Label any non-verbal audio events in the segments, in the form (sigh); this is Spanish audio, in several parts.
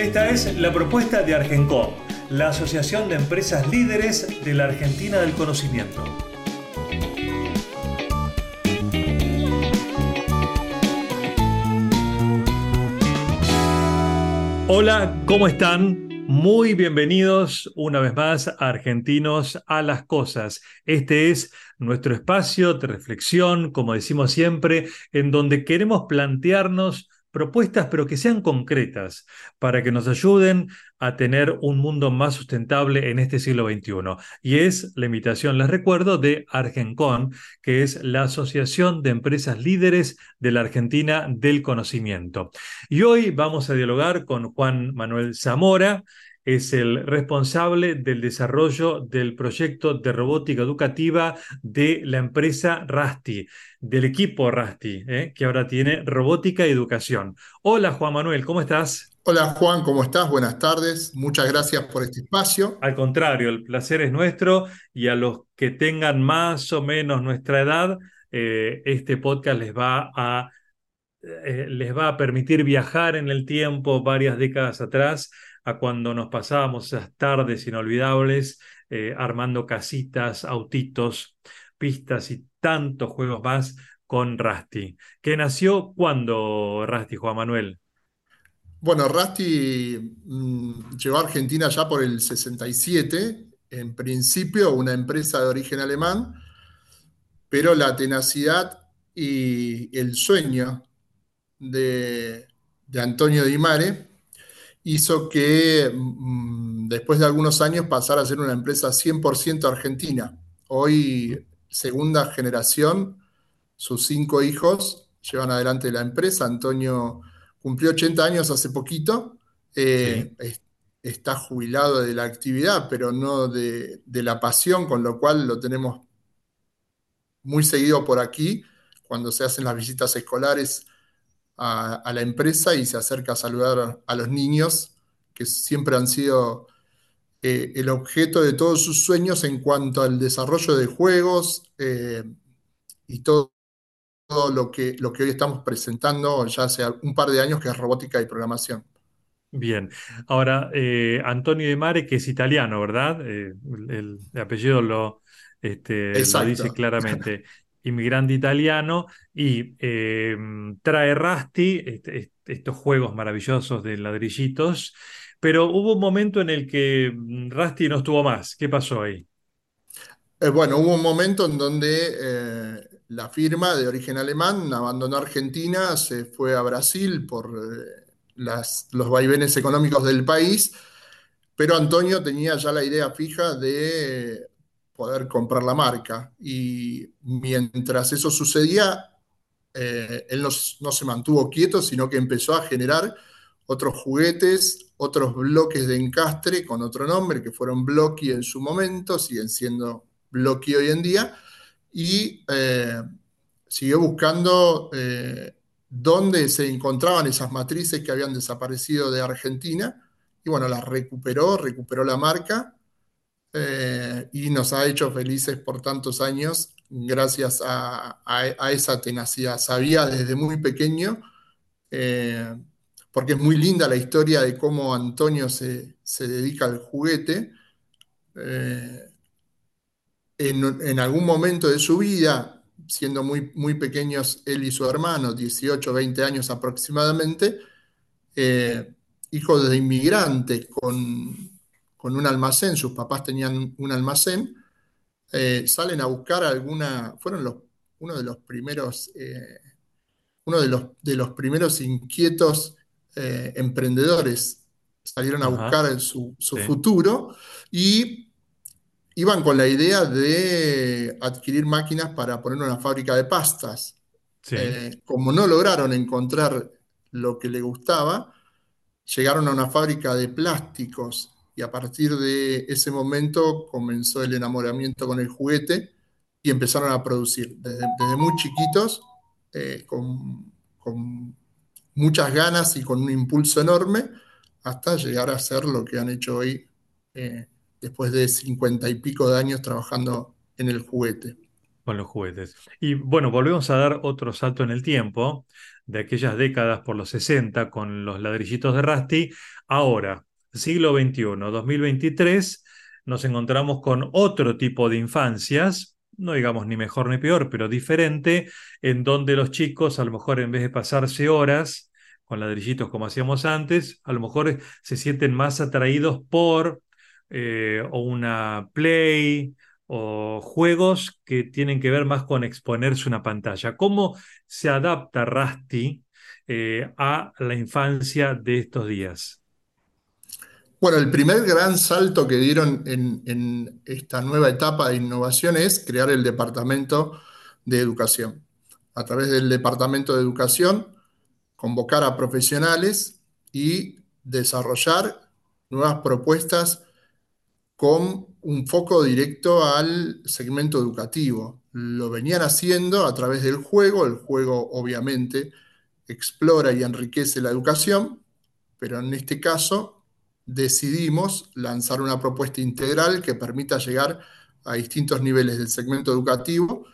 Esta es la propuesta de Argencom, la Asociación de Empresas Líderes de la Argentina del Conocimiento. Hola, ¿cómo están? Muy bienvenidos una vez más a Argentinos a las Cosas. Este es nuestro espacio de reflexión, como decimos siempre, en donde queremos plantearnos propuestas, pero que sean concretas, para que nos ayuden a tener un mundo más sustentable en este siglo XXI. Y es la invitación, les recuerdo, de Argencon, que es la Asociación de Empresas Líderes de la Argentina del Conocimiento. Y hoy vamos a dialogar con Juan Manuel Zamora, es el responsable del desarrollo del proyecto de robótica educativa de la empresa Rasti, del equipo Rasti, ¿eh? que ahora tiene robótica y educación. Hola Juan Manuel, ¿cómo estás? Hola Juan, ¿cómo estás? Buenas tardes. Muchas gracias por este espacio. Al contrario, el placer es nuestro y a los que tengan más o menos nuestra edad, eh, este podcast les va a eh, les va a permitir viajar en el tiempo varias décadas atrás cuando nos pasábamos esas tardes inolvidables eh, armando casitas, autitos, pistas y tantos juegos más con Rasti. ¿Qué nació cuándo, Rasti, Juan Manuel? Bueno, Rasti mm, llegó a Argentina ya por el 67, en principio una empresa de origen alemán, pero la tenacidad y el sueño de, de Antonio Di Mare hizo que mm, después de algunos años pasara a ser una empresa 100% argentina. Hoy, segunda generación, sus cinco hijos llevan adelante la empresa. Antonio cumplió 80 años hace poquito. Eh, está jubilado de la actividad, pero no de, la pasión, con lo cual lo tenemos muy seguido por aquí. Cuando se hacen las visitas escolares, a, la empresa y se acerca a saludar a los niños, que siempre han sido eh, el objeto de todos sus sueños en cuanto al desarrollo de juegos eh, y todo, lo, que, lo que hoy estamos presentando ya hace un par de años, que es robótica y programación. Bien, ahora eh, Antonio De Mare, que es italiano, ¿verdad? el, apellido lo, este, lo dice claramente. Inmigrante italiano y em, trae Rusty, este, estos juegos maravillosos de ladrillitos, pero hubo un momento en el que mm, Rusty no estuvo más. ¿Qué pasó ahí? Eh, bueno, hubo un momento en donde eh, la firma de origen alemán abandonó Argentina, se fue a Brasil por eh, los vaivenes económicos del país, pero Antonio tenía ya la idea fija de poder comprar la marca. Y mientras eso sucedía, eh, él no, se mantuvo quieto, sino que empezó a generar otros juguetes, otros bloques de encastre con otro nombre, que fueron Blocky en su momento, siguen siendo Blocky hoy en día, y eh, siguió buscando eh, dónde se encontraban esas matrices que habían desaparecido de Argentina, y bueno, las recuperó, recuperó la marca, eh, y nos ha hecho felices por tantos años gracias a, esa tenacidad. Sabía desde muy pequeño, eh, porque es muy linda la historia de cómo Antonio se, dedica al juguete. Eh, en, algún momento de su vida, siendo muy, muy pequeños él y su hermano, 18, 20 años aproximadamente, hijos de inmigrantes con con un almacén, sus papás tenían un almacén, eh, salen a buscar alguna, fueron los, uno de los primeros, eh, uno de los, de los primeros inquietos eh, emprendedores, salieron a buscar su, futuro y iban con la idea de adquirir máquinas para poner una fábrica de pastas. como no lograron encontrar lo que le gustaba, llegaron a una fábrica de plásticos y a partir de ese momento comenzó el enamoramiento con el juguete y empezaron a producir desde, desde muy chiquitos, eh, con, con, muchas ganas y con un impulso enorme, hasta llegar a ser lo que han hecho hoy, eh, después de cincuenta y pico de años trabajando en el juguete. Con los juguetes. Y bueno, volvemos a dar otro salto en el tiempo, de aquellas décadas por los 60 con los ladrillitos de Rusty. Ahora, siglo XXI, 2023, nos encontramos con otro tipo de infancias, no digamos ni mejor ni peor, pero diferente, en donde los chicos, a lo mejor en vez de pasarse horas con ladrillitos como hacíamos antes, a lo mejor se sienten más atraídos por eh, una play o juegos que tienen que ver más con exponerse una pantalla. ¿Cómo se adapta Rusty eh, a la infancia de estos días? Bueno, el primer gran salto que dieron en, en, esta nueva etapa de innovación es crear el Departamento de Educación. A través del Departamento de Educación, convocar a profesionales y desarrollar nuevas propuestas con un foco directo al segmento educativo. Lo venían haciendo a través del juego, el juego obviamente explora y enriquece la educación, pero en este caso decidimos lanzar una propuesta integral que permita llegar a distintos niveles del segmento educativo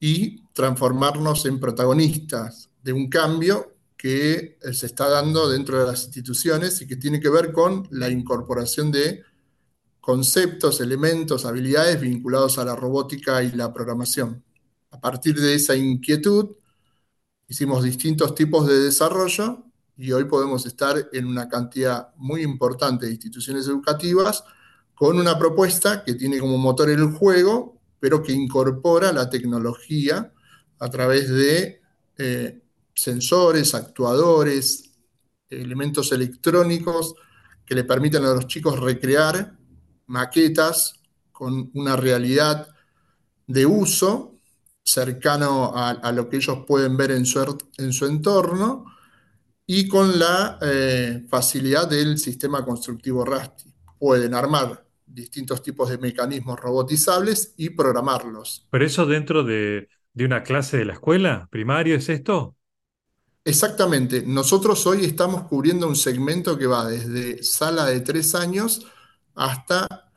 y transformarnos en protagonistas de un cambio que eh, se está dando dentro de las instituciones y que tiene que ver con la incorporación de conceptos, elementos, habilidades vinculados a la robótica y la programación. A partir de esa inquietud, hicimos distintos tipos de desarrollo y hoy podemos estar en una cantidad muy importante de instituciones educativas con una propuesta que tiene como motor el juego, pero que incorpora la tecnología a través de eh, sensores, actuadores, elementos electrónicos que le permiten a los chicos recrear maquetas con una realidad de uso cercano a, a lo que ellos pueden ver en su, en su entorno y con la eh, facilidad del sistema constructivo Rusty. Pueden armar distintos tipos de mecanismos robotizables y programarlos. ¿Pero eso dentro de, de una clase de la escuela primaria es esto? Exactamente. Nosotros hoy estamos cubriendo un segmento que va desde sala de tres años hasta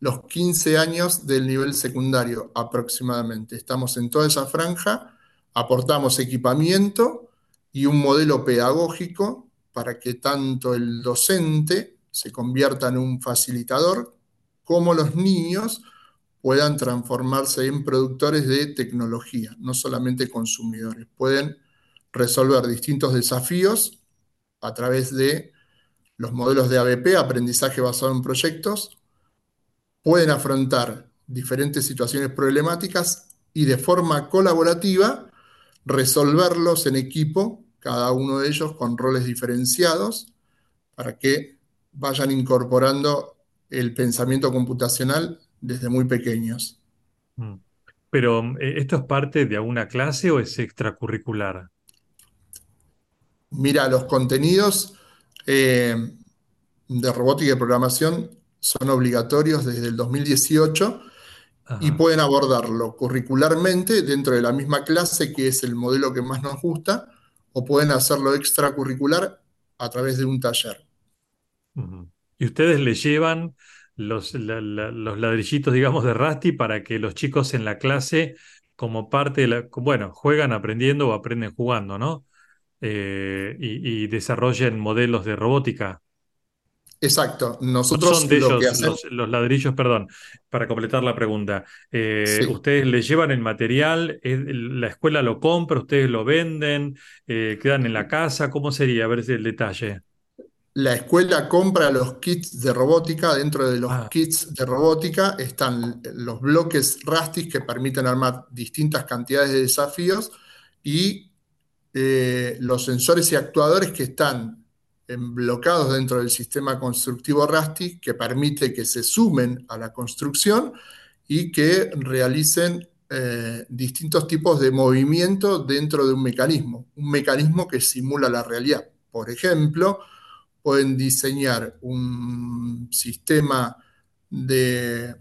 los 15 años del nivel secundario aproximadamente. Estamos en toda esa franja, aportamos equipamiento y un modelo pedagógico para que tanto el docente se convierta en un facilitador como los niños puedan transformarse en productores de tecnología, no solamente consumidores. Pueden resolver distintos desafíos a través de los modelos de ABP, aprendizaje basado en proyectos, pueden afrontar diferentes situaciones problemáticas y de forma colaborativa resolverlos en equipo, cada uno de ellos con roles diferenciados, para que vayan incorporando el pensamiento computacional desde muy pequeños. Mm. Pero, eh, ¿esto es parte de alguna clase o es extracurricular? Mira, los contenidos eh, de robótica y programación son obligatorios desde el 2018 y pueden abordarlo curricularmente dentro de la misma clase, que es el modelo que más nos gusta, o pueden hacerlo extracurricular a través de un taller. ¿Y ustedes le llevan los, los ladrillitos, digamos, de Rusty para que los chicos en la clase, como parte de la, bueno, juegan aprendiendo o aprenden jugando, ¿no? Eh, y, y desarrollen modelos de robótica. Exacto. Nosotros son de ellos hacemos... los, los, ladrillos, perdón, para completar la pregunta. Eh, sí. ¿Ustedes le llevan el material? ¿La escuela lo compra? ¿Ustedes lo venden? Eh, ¿Quedan en la casa? ¿Cómo sería? A ver si el detalle. La escuela compra los kits de robótica. Dentro de los ah. kits de robótica están los bloques Rastis que permiten armar distintas cantidades de desafíos y eh, los sensores y actuadores que están blocados dentro del sistema constructivo Rusty que permite que se sumen a la construcción y que realicen eh, distintos tipos de movimiento dentro de un mecanismo, un mecanismo que simula la realidad. Por ejemplo, pueden diseñar un sistema de,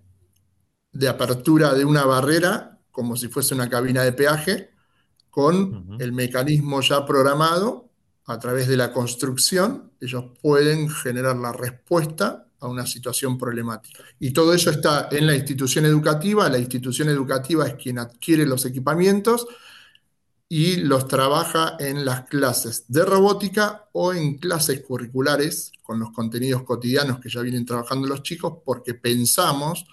de apertura de una barrera como si fuese una cabina de peaje con el mecanismo ya programado a través de la construcción, ellos pueden generar la respuesta a una situación problemática. Y todo eso está en la institución educativa, la institución educativa es quien adquiere los equipamientos y los trabaja en las clases de robótica o en clases curriculares con los contenidos cotidianos que ya vienen trabajando los chicos, porque pensamos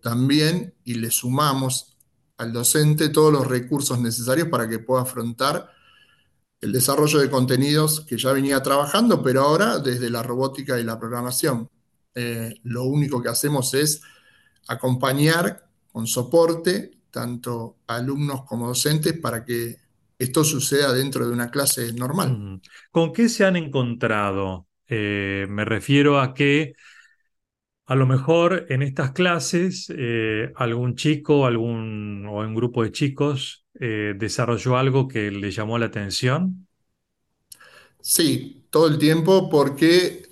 también y le sumamos al docente todos los recursos necesarios para que pueda afrontar el desarrollo de contenidos que ya venía trabajando, pero ahora desde la robótica y la programación. Eh, lo único que hacemos es acompañar con soporte tanto alumnos como docentes para que esto suceda dentro de una clase normal. ¿Con qué se han encontrado? Eh, me refiero a que a lo mejor en estas clases eh, algún chico algún, o un grupo de chicos eh, desarrolló algo que le llamó la atención. Sí, todo el tiempo porque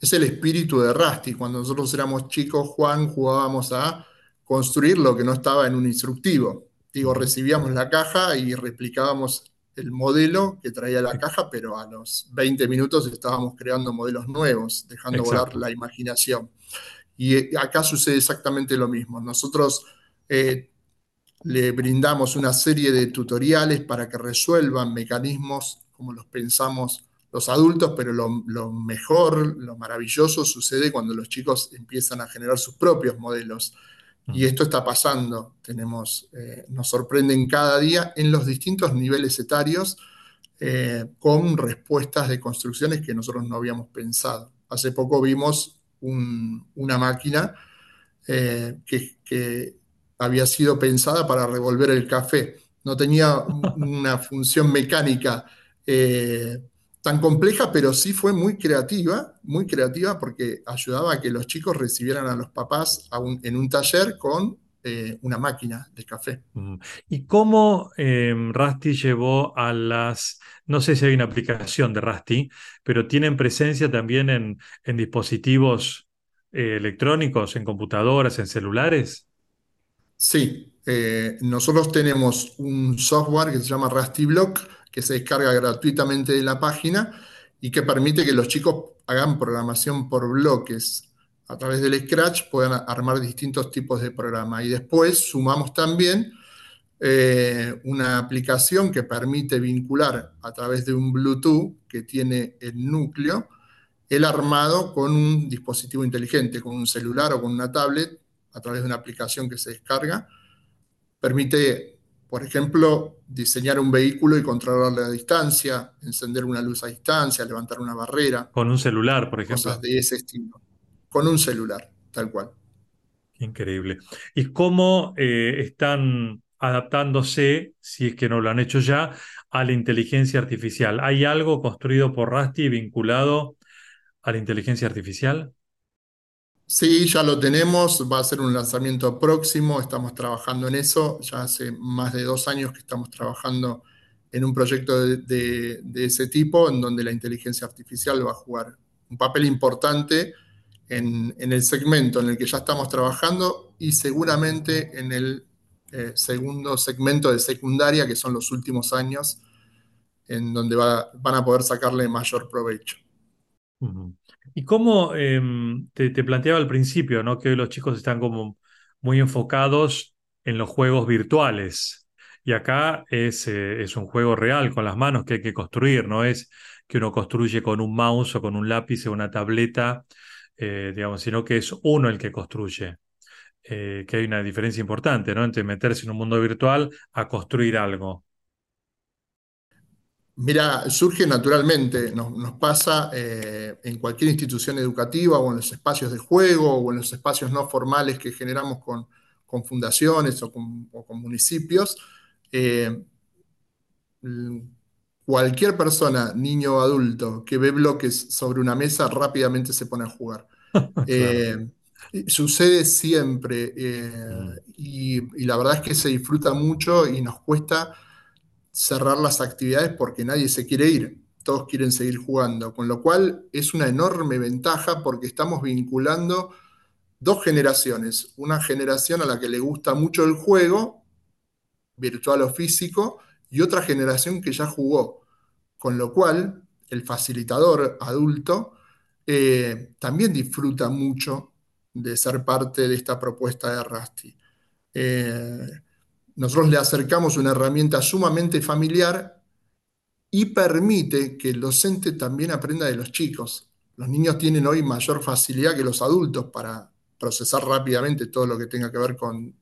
es el espíritu de Rusty. Cuando nosotros éramos chicos, Juan, jugábamos a construir lo que no estaba en un instructivo. Digo, recibíamos la caja y replicábamos el modelo que traía la caja, pero a los 20 minutos estábamos creando modelos nuevos, dejando volar la imaginación. Y eh, acá sucede exactamente lo mismo. Nosotros eh, le brindamos una serie de tutoriales para que resuelvan mecanismos como los pensamos los adultos, pero lo, lo mejor, lo maravilloso sucede cuando los chicos empiezan a generar sus propios modelos. Y esto está pasando. Tenemos, eh, nos sorprenden cada día en los distintos niveles etarios eh, con respuestas de construcciones que nosotros no habíamos pensado. Hace poco vimos un- una máquina eh, que, había sido pensada para revolver el café. No tenía una función mecánica tan compleja, pero sí fue muy creativa, muy creativa porque ayudaba a que los chicos recibieran a los papás a un- en un taller con eh, una máquina de café. ¿Y cómo eh, Rusty llevó a las, no sé si hay una aplicación de Rusty, pero tienen presencia también en, en dispositivos eh, electrónicos, en computadoras, en celulares? Sí, eh, nosotros tenemos un software que se llama RustyBlock, que se descarga gratuitamente de la página y que permite que los chicos hagan programación por bloques. A través del Scratch puedan armar distintos tipos de programa. Y después sumamos también eh, una aplicación que permite vincular a través de un Bluetooth que tiene el núcleo, el armado con un dispositivo inteligente, con un celular o con una tablet, a través de una aplicación que se descarga Permite, por ejemplo, diseñar un vehículo y controlarle a distancia, encender una luz a distancia, levantar una barrera, Con un celular, por cosas ejemplo. de ese estilo, con un celular, tal cual. Increíble. ¿Y cómo eh, están adaptándose, si es que no lo han hecho ya, a la inteligencia artificial? ¿Hay algo construido por Rusty vinculado a la inteligencia artificial? Sí, ya lo tenemos, va a ser un lanzamiento próximo, estamos trabajando en eso, ya hace más de dos años que estamos trabajando en un proyecto de, ese tipo, en donde la inteligencia artificial va a jugar un papel importante en, el segmento en el que ya estamos trabajando y seguramente en el eh, segundo segmento de secundaria, que son los últimos años, en donde va- van a poder sacarle mayor provecho. Ujú. Y cómo em, te, te planteaba al principio, ¿no? Que hoy los chicos están como muy enfocados en los juegos virtuales. Y acá es, eh, es un juego real con las manos que hay que construir, no es que uno construye con un mouse o con un lápiz o una tableta, eh, digamos, sino que es uno el que construye. Eh, que hay una diferencia importante, ¿no? Entre meterse en un mundo virtual a construir algo. Mira, surge naturalmente, nos, nos pasa eh, en cualquier institución educativa o en los espacios de juego o en los espacios no formales que generamos con, con fundaciones o con, o con municipios. Eh, cualquier persona, niño o adulto, que ve bloques sobre una mesa rápidamente se pone a jugar. (laughs) Eh, sucede siempre Mm. y, y la verdad es que se disfruta mucho y nos cuesta cerrar las actividades porque nadie se quiere ir. todos quieren seguir jugando, con lo cual es una enorme ventaja porque estamos vinculando dos generaciones, una generación a la que le gusta mucho el juego, virtual o físico, y otra generación que ya jugó, con lo cual el facilitador adulto eh, también disfruta mucho de ser parte de esta propuesta de Rusty. Eh, nosotros le acercamos una herramienta sumamente familiar y permite que el docente también aprenda de los chicos. Los niños tienen hoy mayor facilidad que los adultos para procesar rápidamente todo lo que tenga que ver con,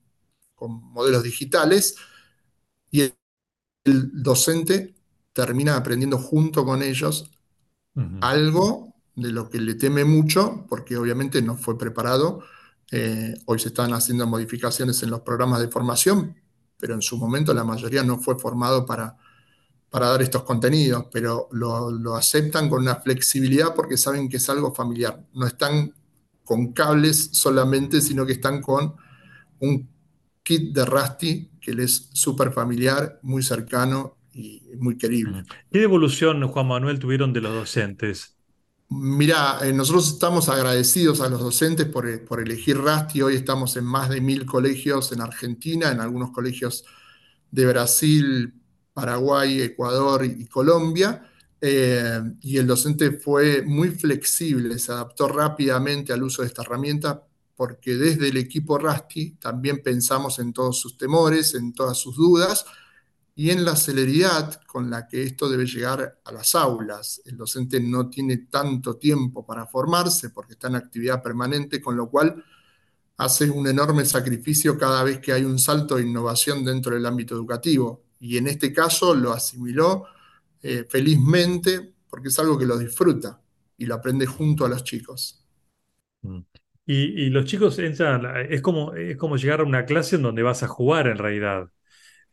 modelos digitales y el, docente termina aprendiendo junto con ellos algo de lo que le teme mucho, porque obviamente no fue preparado. Eh, hoy se están haciendo modificaciones en los programas de formación, pero en su momento la mayoría no fue formado para, para dar estos contenidos, pero lo, lo, aceptan con una flexibilidad porque saben que es algo familiar. No están con cables solamente, sino que están con un kit de Rusty que les es súper familiar, muy cercano y muy querible. ¿Qué evolución, Juan Manuel, tuvieron de los docentes? Mira, eh, nosotros estamos agradecidos a los docentes por, eh, por, elegir Rusty. Hoy estamos en más de mil colegios en Argentina, en algunos colegios de Brasil, Paraguay, Ecuador y Colombia. Eh, y el docente fue muy flexible, se adaptó rápidamente al uso de esta herramienta porque desde el equipo Rusty también pensamos en todos sus temores, en todas sus dudas y en la celeridad con la que esto debe llegar a las aulas. El docente no tiene tanto tiempo para formarse porque está en actividad permanente, con lo cual hace un enorme sacrificio cada vez que hay un salto de innovación dentro del ámbito educativo. Y en este caso lo asimiló eh, felizmente porque es algo que lo disfruta y lo aprende junto a los chicos. Mm. Y, los chicos entran, es como, es como llegar a una clase en donde vas a jugar en realidad.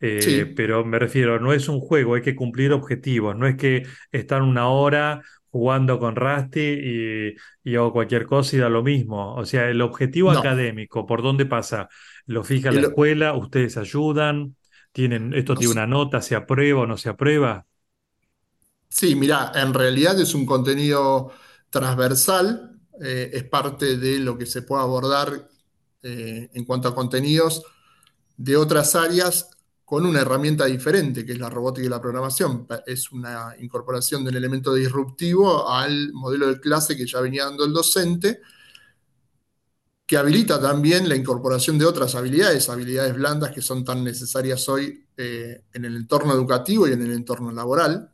Eh, pero me refiero, no es un juego, hay que cumplir objetivos, no es que están una hora jugando con Rusty y, hago cualquier cosa y da lo mismo. O sea, el objetivo académico, ¿por dónde pasa? ¿Lo fija la escuela? ¿Ustedes ayudan? ¿Tienen, ¿Esto tiene una nota? ¿Se aprueba o no se aprueba? Sí, mira, en realidad es un contenido transversal, eh, es parte de lo que se puede abordar eh, en cuanto a contenidos de otras áreas con una herramienta diferente, que es la robótica y la programación. Es una incorporación del elemento disruptivo al modelo de clase que ya venía dando el docente, que habilita también la incorporación de otras habilidades, habilidades blandas que son tan necesarias hoy eh, en el entorno educativo y en el entorno laboral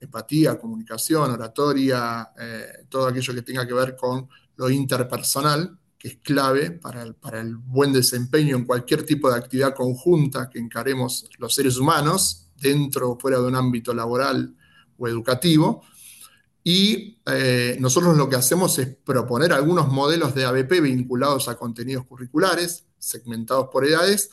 empatía, comunicación, oratoria, eh, todo aquello que tenga que ver con lo interpersonal, que es clave para el, para el, buen desempeño en cualquier tipo de actividad conjunta que encaremos los seres humanos, dentro o fuera de un ámbito laboral o educativo. Y eh, nosotros lo que hacemos es proponer algunos modelos de ABP vinculados a contenidos curriculares, segmentados por edades,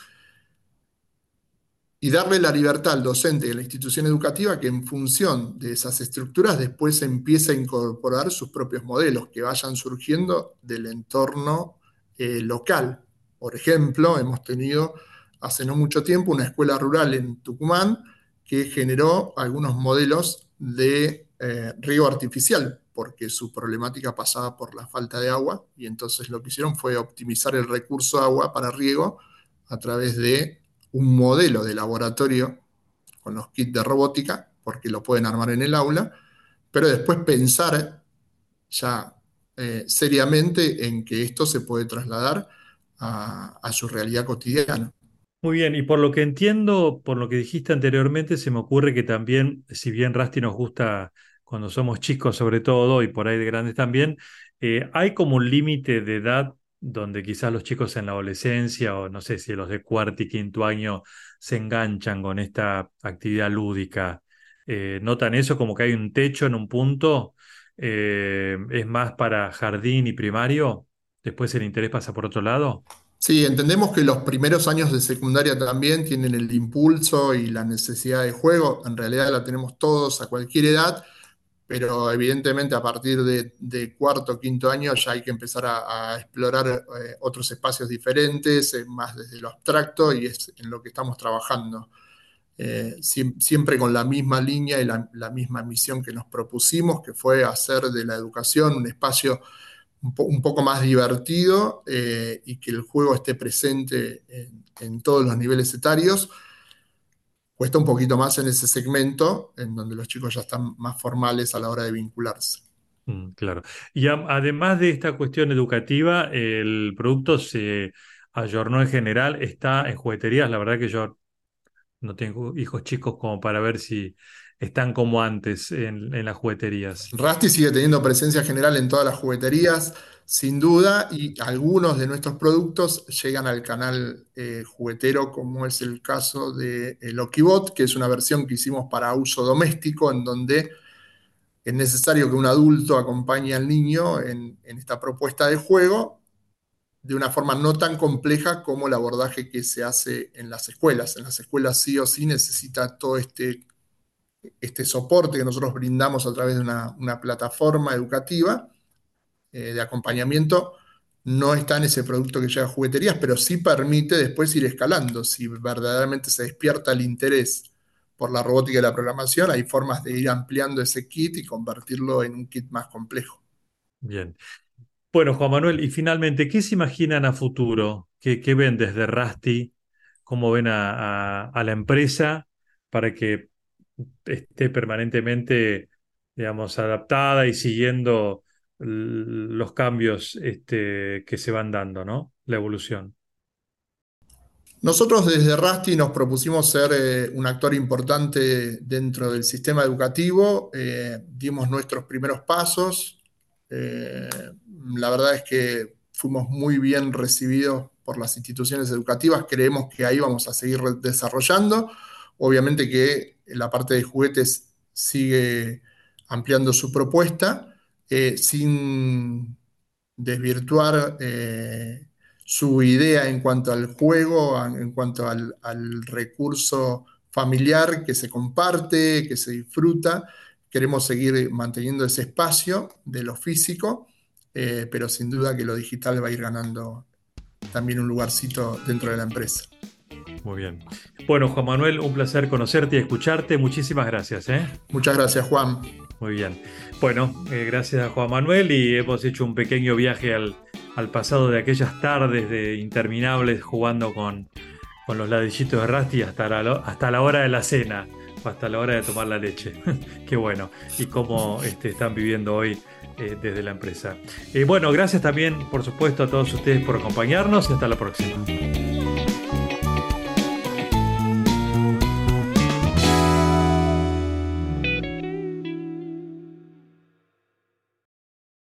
y darle la libertad al docente y a la institución educativa que en función de esas estructuras después empiece a incorporar sus propios modelos que vayan surgiendo del entorno eh, local. Por ejemplo, hemos tenido hace no mucho tiempo una escuela rural en Tucumán que generó algunos modelos de eh, riego artificial, porque su problemática pasaba por la falta de agua, y entonces lo que hicieron fue optimizar el recurso agua para riego a través de un modelo de laboratorio con los kits de robótica, porque lo pueden armar en el aula, pero después pensar ya eh, seriamente en que esto se puede trasladar a, su realidad cotidiana. Muy bien, y por lo que entiendo, por lo que dijiste anteriormente, se me ocurre que también, si bien Rasti nos gusta cuando somos chicos sobre todo y por ahí de grandes también, eh, hay como un límite de edad donde quizás los chicos en la adolescencia o no sé si los de cuarto y quinto año se enganchan con esta actividad lúdica. Eh, ¿Notan eso como que hay un techo en un punto? Eh, ¿Es más para jardín y primario? ¿Después el interés pasa por otro lado? Sí, entendemos que los primeros años de secundaria también tienen el impulso y la necesidad de juego. En realidad la tenemos todos a cualquier edad pero evidentemente a partir de, cuarto o quinto año ya hay que empezar a, explorar eh, otros espacios diferentes, eh, más desde lo abstracto, y es en lo que estamos trabajando. eh, siempre con la misma línea y la, misma misión que nos propusimos, que fue hacer de la educación un espacio un, poco más divertido y que el juego esté presente en, todos los niveles etarios. Cuesta un poquito más en ese segmento, en donde los chicos ya están más formales a la hora de vincularse. Mm, claro. Y además de esta cuestión educativa, el producto se ayornó en general, está en jugueterías. La verdad que yo no tengo hijos chicos como para ver si están como antes en, las jugueterías. Rusty sigue teniendo presencia general en todas las jugueterías, sin duda, y algunos de nuestros productos llegan al canal eh, juguetero, como es el caso de el Okibot, que es una versión que hicimos para uso doméstico, en donde es necesario que un adulto acompañe al niño en, en esta propuesta de juego de una forma no tan compleja como el abordaje que se hace en las escuelas. En las escuelas sí o sí necesita todo este este soporte que nosotros brindamos a través de una, plataforma educativa eh, de acompañamiento no está en ese producto que llega a jugueterías, pero sí permite después ir escalando. Si verdaderamente se despierta el interés por la robótica y la programación, hay formas de ir ampliando ese kit y convertirlo en un kit más complejo. Bien. Bueno, Juan Manuel, y finalmente, ¿qué se imaginan a futuro? ¿Qué, ven desde Rusty? ¿Cómo ven a la empresa para que esté permanentemente, digamos, adaptada y siguiendo los cambios este, que se van dando, ¿no? La evolución. Nosotros desde Rusty nos propusimos ser eh, un actor importante dentro del sistema educativo, eh, dimos nuestros primeros pasos, eh, la verdad es que fuimos muy bien recibidos por las instituciones educativas, creemos que ahí vamos a seguir desarrollando, obviamente que la parte de juguetes sigue ampliando su propuesta eh, sin desvirtuar eh, su idea en cuanto al juego, en cuanto al, recurso familiar que se comparte, que se disfruta. Queremos seguir manteniendo ese espacio de lo físico, eh, pero sin duda que lo digital va a ir ganando también un lugarcito dentro de la empresa. Muy bien. Bueno, Juan Manuel, un placer conocerte y escucharte. Muchísimas gracias. ¿eh? Muchas gracias, Juan. Muy bien. Bueno, eh, gracias a Juan Manuel y hemos hecho un pequeño viaje al, pasado de aquellas tardes de interminables jugando con, con los ladrillitos de Rusty hasta la, hasta la hora de la cena o hasta la hora de tomar la leche. (laughs) Qué bueno. Y cómo este, están viviendo hoy eh, desde la empresa. bueno, gracias también, por supuesto, a todos ustedes por acompañarnos y hasta la próxima.